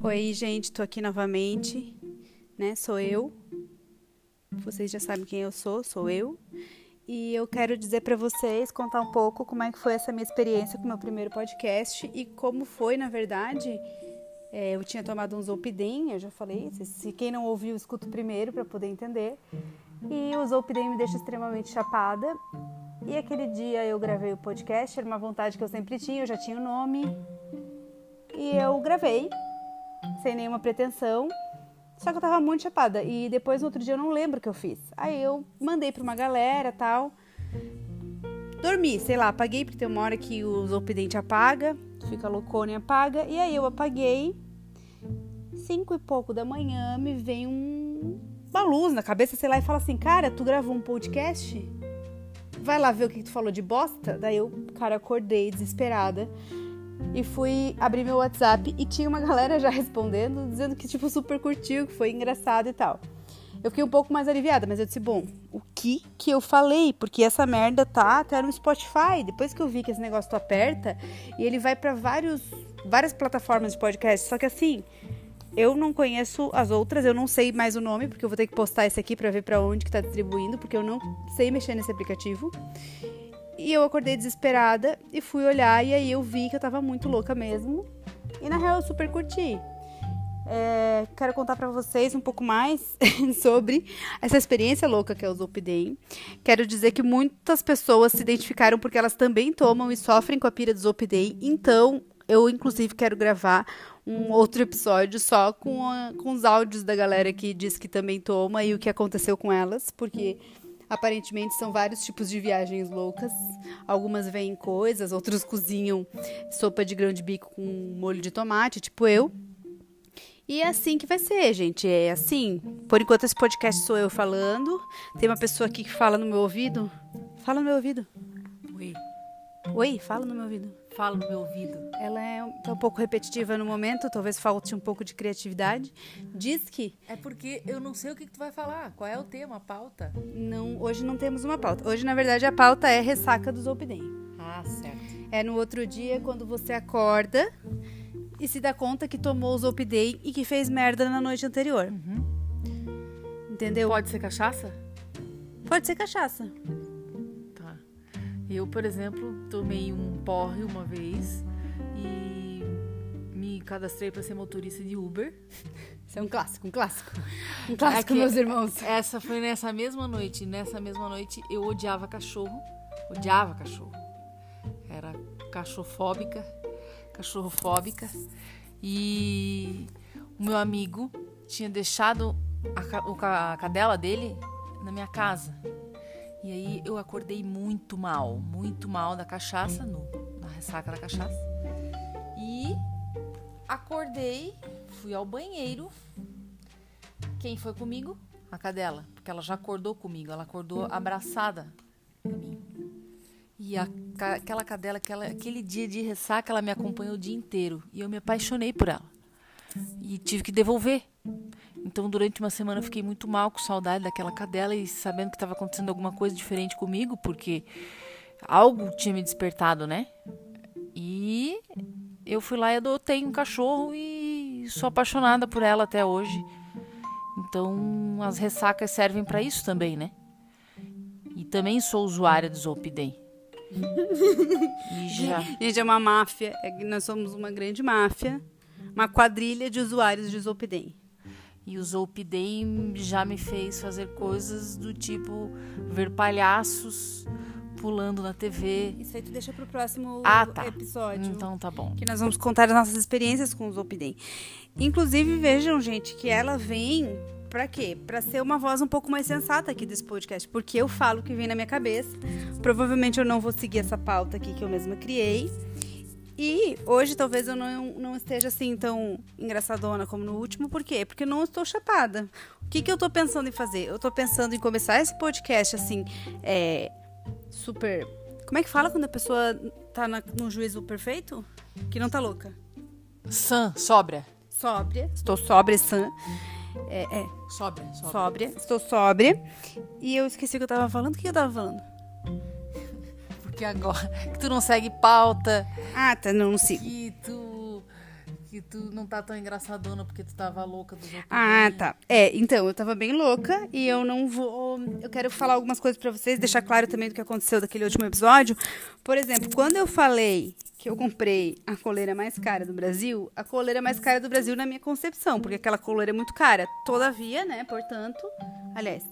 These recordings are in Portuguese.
Oi, gente, tô aqui novamente, né? Sou eu. Vocês já sabem quem eu sou, sou eu. E eu quero dizer para vocês, contar um pouco como é que foi essa minha experiência com o meu primeiro podcast e como foi, na verdade, é, eu tinha tomado um Zolpidem, eu já falei, se, quem não ouviu, escuta primeiro para poder entender. E o Zolpidem me deixa extremamente chapada. E aquele dia eu gravei o podcast, era uma vontade que eu sempre tinha, eu já tinha o nome. E eu gravei, sem nenhuma pretensão. Só que eu tava muito chapada. E depois, no outro dia, eu não lembro o que eu fiz. Aí eu mandei pra uma galera tal. Dormi, sei lá, apaguei, porque tem uma hora que o Zolpidente apaga, fica loucona e apaga. E aí eu apaguei. Cinco e pouco da manhã me vem um, uma luz na cabeça, sei lá, e fala assim: Cara, tu gravou um podcast? Vai lá ver o que tu falou de bosta? Daí eu, cara, acordei desesperada e fui abrir meu WhatsApp e tinha uma galera já respondendo, dizendo que, tipo, super curtiu, que foi engraçado e tal. Eu fiquei um pouco mais aliviada, mas eu disse, bom, o que que eu falei? Porque essa merda tá até no Spotify. Depois que eu vi que esse negócio tu aperta e ele vai para vários várias plataformas de podcast. Só que assim, eu não conheço as outras, eu não sei mais o nome, porque eu vou ter que postar esse aqui para ver para onde que tá distribuindo, porque eu não sei mexer nesse aplicativo. E eu acordei desesperada e fui olhar e aí eu vi que eu tava muito louca mesmo. E na real eu super curti. É, quero contar para vocês um pouco mais sobre essa experiência louca que é o Zolpidem. Quero dizer que muitas pessoas se identificaram porque elas também tomam e sofrem com a pira do Zolpidem. Então, eu inclusive quero gravar um outro episódio só com, a, com os áudios da galera que diz que também toma e o que aconteceu com elas, porque Aparentemente são vários tipos de viagens loucas. Algumas veem coisas, outros cozinham sopa de grão de bico com molho de tomate, tipo eu. E é assim que vai ser, gente. É assim. Por enquanto esse podcast sou eu falando. Tem uma pessoa aqui que fala no meu ouvido. Fala no meu ouvido. Oi. Oi, fala no meu ouvido. Fala no meu ouvido. Ela é um, tá um pouco repetitiva no momento, talvez falte um pouco de criatividade. Diz que. É porque eu não sei o que, que tu vai falar. Qual é o tema, a pauta? Não, hoje não temos uma pauta. Hoje, na verdade, a pauta é ressaca do Zolpidem. Ah, certo. É no outro dia, quando você acorda e se dá conta que tomou o Zolpidem e que fez merda na noite anterior. Uhum. Entendeu? Pode ser cachaça? Pode ser cachaça. Eu, por exemplo, tomei um porre uma vez e me cadastrei para ser motorista de Uber. Isso é um clássico, um clássico. Um clássico, É meus irmãos. Essa foi nessa mesma noite. Nessa mesma noite eu odiava cachorro. Odiava cachorro. Era cachorrofóbica. Cachorrofóbica. E o meu amigo tinha deixado a, a cadela dele na minha casa. E aí eu acordei muito mal, muito mal da cachaça, no, na ressaca da cachaça. E acordei, fui ao banheiro. Quem foi comigo? A cadela, porque ela já acordou comigo, ela acordou abraçada a mim. E a aquela cadela, aquela, aquele dia de ressaca, ela me acompanhou o dia inteiro. E eu me apaixonei por ela. E tive que devolver. Então, durante uma semana, eu fiquei muito mal, com saudade daquela cadela e sabendo que estava acontecendo alguma coisa diferente comigo, porque algo tinha me despertado, né? E eu fui lá e adotei um cachorro e sou apaixonada por ela até hoje. Então, as ressacas servem para isso também, né? E também sou usuária do Zolpidem. e já. Gente, é uma máfia. É nós somos uma grande máfia. Uma quadrilha de usuários de Zolpidem. E o Zolpidem já me fez fazer coisas do tipo ver palhaços pulando na TV. Isso aí tu deixa pro próximo Ah, tá. episódio. Então tá bom. Que nós vamos contar as nossas experiências com o Zolpidem. Inclusive, vejam, gente, que ela vem pra quê? Pra ser uma voz um pouco mais sensata aqui desse podcast. Porque eu falo o que vem na minha cabeça. Provavelmente eu não vou seguir essa pauta aqui que eu mesma criei. E hoje talvez eu não, não esteja assim tão engraçadona como no último. Por quê? Porque não estou chapada. O que, que eu tô pensando em fazer? Eu tô pensando em começar esse podcast assim, é, super. Como é que fala quando a pessoa tá na- no juízo perfeito? Que não tá louca. Sam, sobra. Sóbria. Estou sóbria, sã. É, é, Sobra, sobra. sóbria. Estou sóbria. E eu esqueci o que eu tava falando. O que eu tava falando? Porque agora que tu não segue pauta, Ah, tá, não, sigo. que tu que tu não tá tão engraçadona porque tu tava louca dos outros. Ah, tá. É, então, eu tava bem louca e eu não vou. Eu quero falar algumas coisas pra vocês, deixar claro também do que aconteceu daquele último episódio. Por exemplo, quando eu falei que eu comprei a coleira mais cara do Brasil, a coleira mais cara do Brasil na minha concepção, porque aquela coleira é muito cara. Todavia, né, portanto, aliás,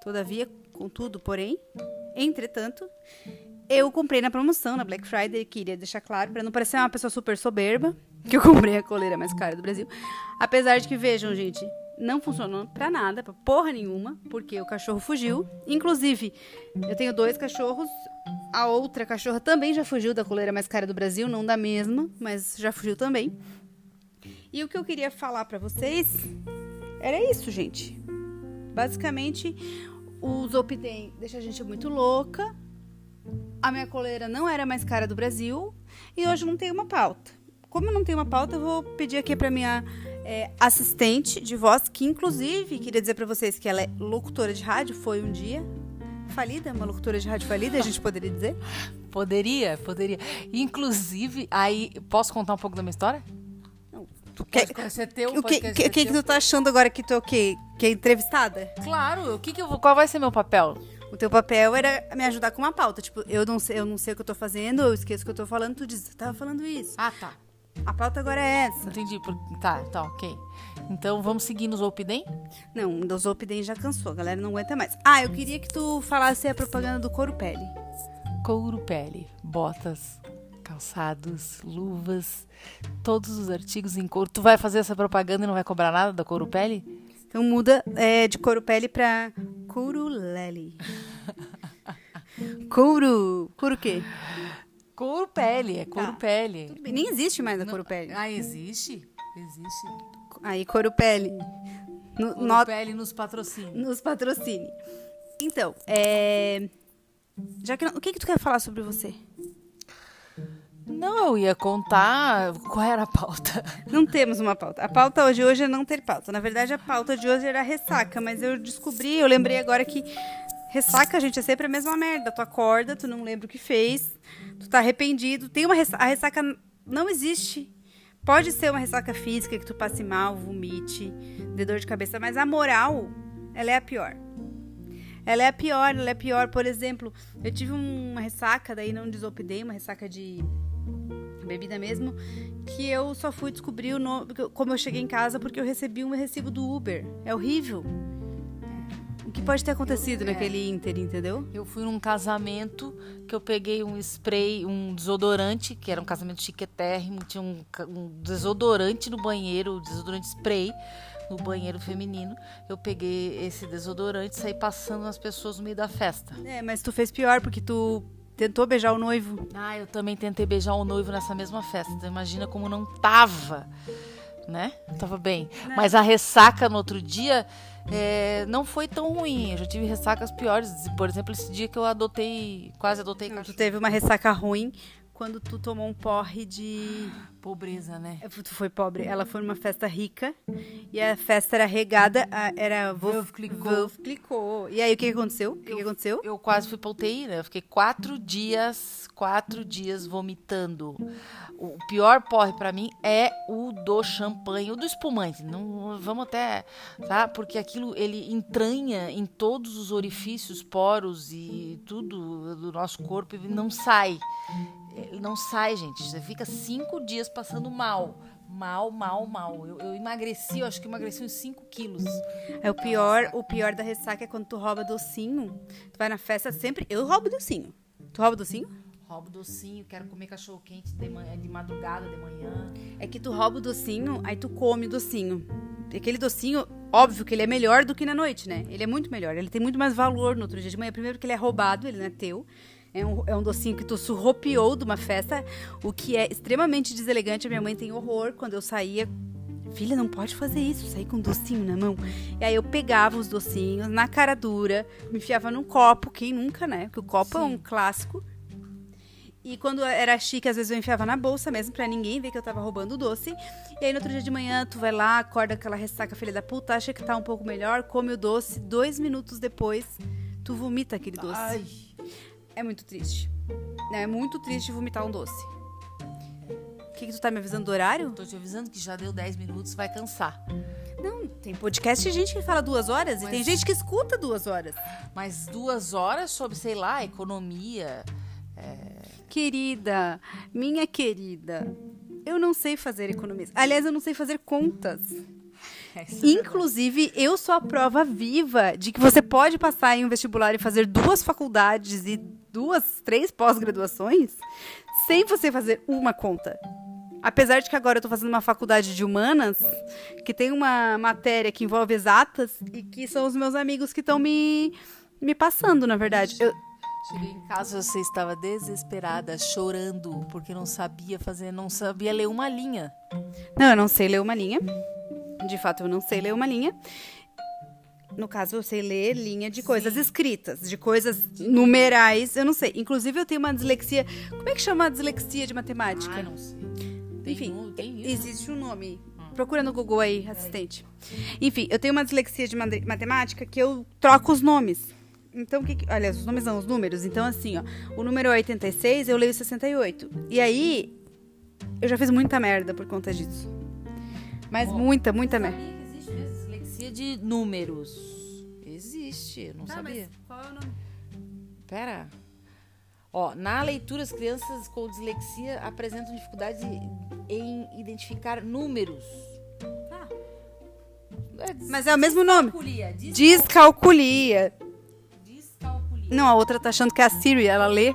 todavia, contudo, porém, entretanto, eu comprei na promoção, na Black Friday, queria deixar claro, para não parecer uma pessoa super soberba, que eu comprei a coleira mais cara do Brasil. Apesar de que, vejam, gente, não funcionou pra nada, pra porra nenhuma, porque o cachorro fugiu. Inclusive, eu tenho dois cachorros, a outra cachorra também já fugiu da coleira mais cara do Brasil, não da mesma, mas já fugiu também. E o que eu queria falar pra vocês era isso, gente. Basicamente, o Zolpidem deixa a gente muito louca, a minha coleira não era mais cara do Brasil e hoje não tem uma pauta. Como eu não tenho uma pauta, eu vou pedir aqui para minha é, assistente de voz, que inclusive queria dizer para vocês que ela é locutora de rádio, foi um dia falida, uma locutora de rádio falida, a gente poderia dizer? Poderia, poderia. Inclusive, aí posso contar um pouco da minha história? Tu ser teu, O que, que, que, que tu tá achando agora que tu é o quê? Que é entrevistada? Claro, o que que eu vou, qual vai ser meu papel? O teu papel era me ajudar com uma pauta. Tipo, eu não sei, eu não sei o que eu tô fazendo, eu esqueço o que eu tô falando, tu diz, tava falando isso. Ah, tá. A pauta agora é essa. Entendi. por- Tá, tá, ok. Então vamos seguir nos Opidem? Não, o Zolpidem já cansou, a galera não aguenta mais. Ah, eu queria que tu falasse a propaganda do Couro Pele. Couro pele, botas, calçados, luvas, todos os artigos em couro. Tu vai fazer essa propaganda e não vai cobrar nada da couro pele? Então muda é, de Couro Pele pra Couro Lely. Couro. Couro o quê? Couro pele, é couro Tá. pele. Nem existe mais a Couro Pele. Ah, existe? Existe. Aí, Couro Pele. No, Couro no- pele nos patrocínios. nos patrocine. Então, é. Já que não- o que, que tu quer falar sobre você? Não, eu ia contar qual era a pauta. Não temos uma pauta. A pauta de hoje é não ter pauta. Na verdade, a pauta de hoje era ressaca, mas eu descobri, eu lembrei agora que ressaca, gente, é sempre a mesma merda. Tu acorda, tu não lembra o que fez, tu tá arrependido. Tem uma ressaca, a ressaca não existe. Pode ser uma ressaca física que tu passe mal, vomite, dê dor de cabeça, mas a moral, ela é a pior. Ela é a pior, ela é a pior. Por exemplo, eu tive uma ressaca, daí não desopidei, uma ressaca de bebida mesmo, que eu só fui descobrir o nome, como eu cheguei em casa porque eu recebi um recibo do Uber. É horrível. O que pode ter acontecido Eu- é. naquele Inter, entendeu? Eu fui num casamento que eu peguei um spray, um desodorante, que era um casamento chiquetérrimo, tinha um, um desodorante no banheiro, um desodorante spray no banheiro feminino. Eu peguei esse desodorante e saí passando nas pessoas no meio da festa. É, mas tu fez pior porque tu tentou beijar o noivo. Ah, eu também tentei beijar o noivo nessa mesma festa. Imagina como não tava, né? Tava bem. Mas a ressaca no outro dia é, não foi tão ruim. Eu já tive ressacas piores. Por exemplo, esse dia que eu adotei, quase adotei Não, tu teve uma ressaca ruim quando tu tomou um porre de Pobreza, né? É, Tu foi pobre. Ela foi numa festa rica e a festa era regada, a- era Wolf, Clicquot. Wolf Clicquot. E aí o que aconteceu? O que, que aconteceu? Eu quase fui pra UTI, né? Eu fiquei quatro dias, quatro dias vomitando. O pior porre pra mim é o do champanhe, o do espumante. Não, vamos até, tá? Porque aquilo ele entranha em todos os orifícios, poros e tudo do nosso corpo e não sai. Ele não sai, gente. Você fica cinco dias passando mal. Mal, mal, mal. Eu, eu emagreci, eu acho que emagreci uns 5 quilos. É o pior, o pior da ressaca é quando tu rouba docinho. Tu vai na festa sempre. Eu roubo docinho. Tu rouba docinho? Roubo docinho, quero comer cachorro quente de, manhã, de madrugada, de manhã. É que tu rouba o docinho, aí tu come o docinho. Aquele docinho, óbvio que ele é melhor do que na noite, né? Ele é muito melhor. Ele tem muito mais valor no outro dia de manhã. Primeiro que ele é roubado, ele não é teu. É um, é um docinho que tu surropiou de uma festa, o que é extremamente deselegante. A minha mãe tem horror quando eu saía. Filha, não pode fazer isso, sair com um docinho na mão. E aí eu pegava os docinhos na cara dura, me enfiava num copo, quem nunca, né? Porque o copo é um clássico. E quando era chique, às vezes eu enfiava na bolsa mesmo, pra ninguém ver que eu tava roubando o doce. E aí no outro dia de manhã, tu vai lá, acorda aquela ressaca filha da puta, acha que tá um pouco melhor, come o doce, dois minutos depois, tu vomita aquele doce. Ai, É muito triste. É muito triste vomitar um doce. que, que tu tá me avisando do horário? Tô te avisando que já deu 10 minutos, vai cansar. Não, tem podcast de gente que fala duas horas e tem gente que escuta duas horas. Mas duas horas sobre, sei lá, economia. Querida, minha querida, eu não sei fazer economia. Aliás, eu não sei fazer contas. Inclusive, eu sou a prova viva de que você pode passar em um vestibular e fazer duas faculdades e duas, três pós-graduações sem você fazer uma conta. Apesar de que agora eu tô fazendo uma faculdade de humanas, que tem uma matéria que envolve exatas e que são os meus amigos que estão me, me passando, na verdade. Eu, Cheguei em casa, você estava desesperada, chorando, porque não sabia fazer, não sabia ler uma linha. Não, eu não sei ler uma linha. De fato, eu não sei ler uma linha. No caso, eu sei ler linha de coisas escritas, de coisas numerais, eu não sei. Inclusive, eu tenho uma dislexia. Como é que chama a dislexia de matemática? Ah, não sei. Tem Enfim, um- tem existe um nome. Procura no Google aí, assistente. Enfim, eu tenho uma dislexia de matemática que eu troco os nomes. Então, o que, que. Olha, os nomes não, os números. Então, assim, ó. O número é 86, eu leio 68. E aí, eu já fiz muita merda por conta disso. Mas Ó, muita, muita merda. Sabia que existe mesmo dislexia de números. Existe, eu não sabia. qual é o nome? Pera. Ó, na leitura, as crianças com dislexia apresentam dificuldades em identificar números. Tá. É, dis- Mas é o mesmo nome. Descalculia. Descalculia. Descalculia. Não, a outra tá achando que é a Siri, ela lê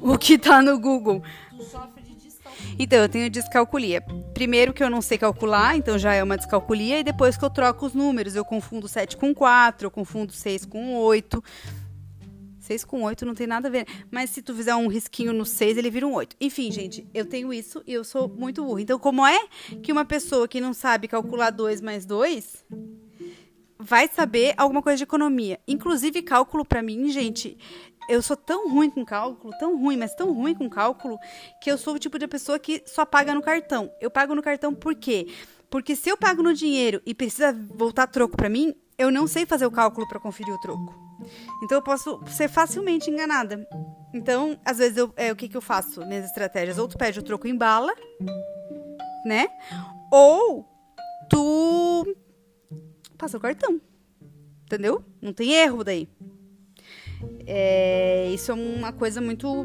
o que tá no Google. tu sofre de descalculia. Então, eu tenho descalculia. Primeiro que eu não sei calcular, então já é uma descalculia, e depois que eu troco os números, eu confundo 7 com 4, eu confundo 6 com 8. 6 com 8 não tem nada a ver. Mas se tu fizer um risquinho no 6, ele vira um 8. Enfim, gente, eu tenho isso e eu sou muito burra. Então, como é que uma pessoa que não sabe calcular 2 mais 2 vai saber alguma coisa de economia? Inclusive, cálculo pra mim, gente, eu sou tão ruim com cálculo, tão ruim, mas tão ruim com cálculo, que eu sou o tipo de pessoa que só paga no cartão. Eu pago no cartão por quê? Porque se eu pago no dinheiro e precisa voltar troco pra mim, eu não sei fazer o cálculo pra conferir o troco. Então eu posso ser facilmente enganada. Então, às vezes, eu, é, o que, que eu faço? Minhas estratégias. Ou tu pede o troco em bala, né? Ou tu passa o cartão. Entendeu? Não tem erro daí. É, isso é uma coisa muito,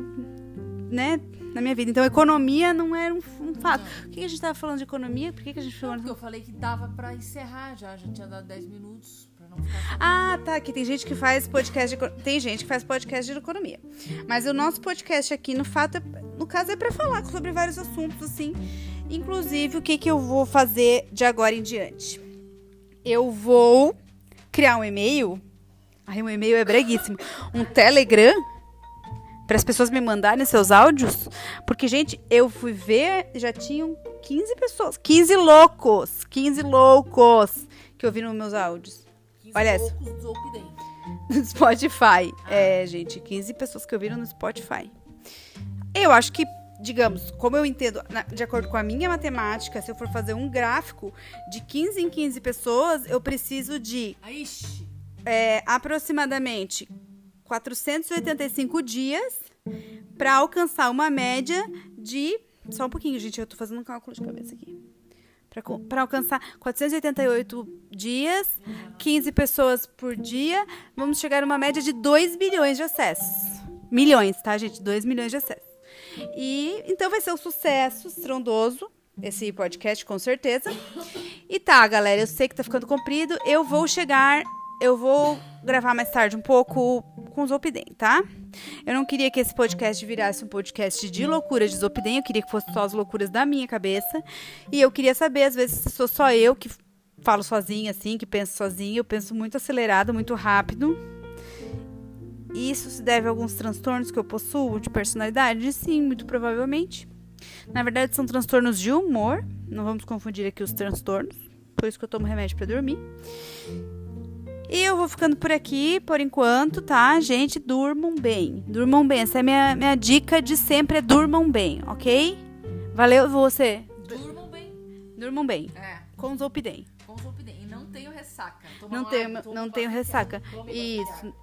né, na minha vida. Então, economia não era um, um fato. O que, que a gente tava falando de economia? Por que, que a gente falou? Porque eu falei que dava pra encerrar já, já tinha dado 10 minutos pra não ficar. Ah, tá. Que tem gente que faz podcast de, tem gente que faz podcast de economia. Mas o nosso podcast aqui, no fato, é- no caso, é pra falar sobre vários assuntos, assim. Inclusive, o que, que eu vou fazer de agora em diante? Eu vou criar um e-mail. Ai, um e-mail é breguíssimo. Um Telegram para as pessoas me mandarem seus áudios. Porque, gente, eu fui ver, já tinham 15 pessoas. 15 loucos. 15 loucos que ouviram meus áudios. 15 Olha essa. No Spotify. É, gente, 15 pessoas que ouviram no Spotify. Eu acho que, digamos, como eu entendo, de acordo com a minha matemática, se eu for fazer um gráfico de 15 em 15 pessoas, eu preciso de ixi, é, aproximadamente 485 dias para alcançar uma média de. Só um pouquinho, gente, eu tô fazendo um cálculo de cabeça aqui. Para alcançar 488 dias, 15 pessoas por dia, vamos chegar a uma média de 2 bilhões de acessos. Milhões, tá, gente? 2 milhões de acessos. E então vai ser um sucesso estrondoso esse podcast, com certeza. E tá, galera, eu sei que tá ficando comprido. Eu vou chegar, eu vou gravar mais tarde um pouco com o Zopidem, tá? Eu não queria que esse podcast virasse um podcast de loucura de Zopidem, eu queria que fosse só as loucuras da minha cabeça. E eu queria saber, às vezes, se sou só eu que falo sozinha, assim, que penso sozinha. Eu penso muito acelerado, muito rápido. Isso se deve a alguns transtornos que eu possuo de personalidade? Sim, muito provavelmente. Na verdade, são transtornos de humor. Não vamos confundir aqui os transtornos. Por isso que eu tomo remédio pra dormir. E eu vou ficando por aqui por enquanto, tá? Gente, durmam bem. Durmam bem. Essa é a minha, minha dica de sempre: é durmam bem, ok? Valeu você. durmam bem. Durmam bem. É, Com Zolpidem. com Oakden. E não tenho ressaca. Toma Não tenho, não tenho ressaca. Tome Isso.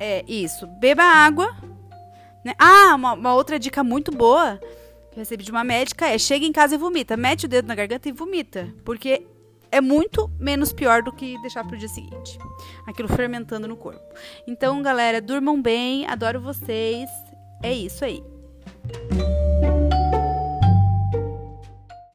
É, isso. Beba água. né? Ah, uma, uma outra dica muito boa que eu recebi de uma médica é: chega em casa e vomita. Mete o dedo na garganta e vomita. Porque é muito menos pior do que deixar pro dia seguinte. Aquilo fermentando no corpo. Então, galera, durmam bem, adoro vocês. É isso aí.